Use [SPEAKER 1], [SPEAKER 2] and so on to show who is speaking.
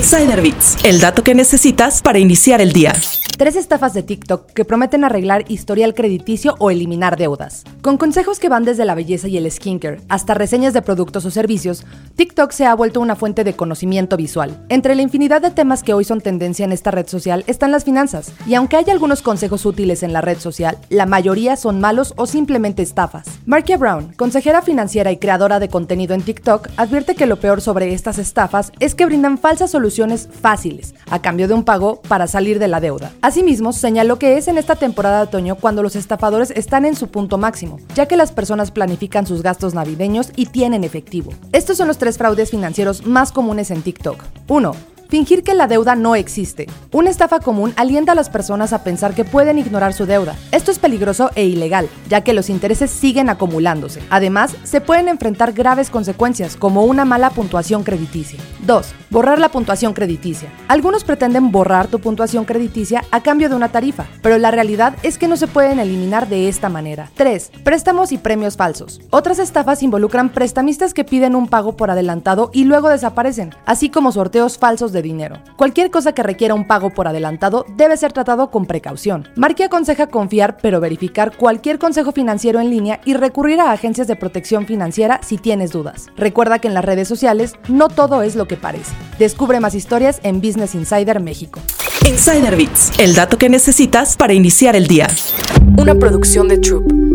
[SPEAKER 1] Insider el dato que necesitas para iniciar el día.
[SPEAKER 2] Tres estafas de TikTok que prometen arreglar historial crediticio o eliminar deudas. Con consejos que van desde la belleza y el skincare hasta reseñas de productos o servicios, TikTok se ha vuelto una fuente de conocimiento visual. Entre la infinidad de temas que hoy son tendencia en esta red social están las finanzas, y aunque hay algunos consejos útiles en la red social, la mayoría son malos o simplemente estafas. Markia Brown, consejera financiera y creadora de contenido en TikTok, advierte que lo peor sobre estas estafas es que brindan falsas soluciones fáciles, a cambio de un pago para salir de la deuda. Asimismo, señaló que es en esta temporada de otoño cuando los estafadores están en su punto máximo, ya que las personas planifican sus gastos navideños y tienen efectivo. Estos son los tres fraudes financieros más comunes en TikTok. 1. Fingir que la deuda no existe. Una estafa común alienta a las personas a pensar que pueden ignorar su deuda. Esto es peligroso e ilegal, ya que los intereses siguen acumulándose. Además, se pueden enfrentar graves consecuencias, como una mala puntuación crediticia. 2. Borrar la puntuación crediticia. Algunos pretenden borrar tu puntuación crediticia a cambio de una tarifa, pero la realidad es que no se pueden eliminar de esta manera. 3. Préstamos y premios falsos. Otras estafas involucran prestamistas que piden un pago por adelantado y luego desaparecen, así como sorteos falsos de dinero. Cualquier cosa que requiera un pago por adelantado debe ser tratado con precaución. Marque aconseja confiar pero verificar cualquier consejo financiero en línea y recurrir a agencias de protección financiera si tienes dudas. Recuerda que en las redes sociales no todo es lo que parece. Descubre más historias en Business Insider México.
[SPEAKER 1] Insider Bits, el dato que necesitas para iniciar el día.
[SPEAKER 3] Una producción de Troop.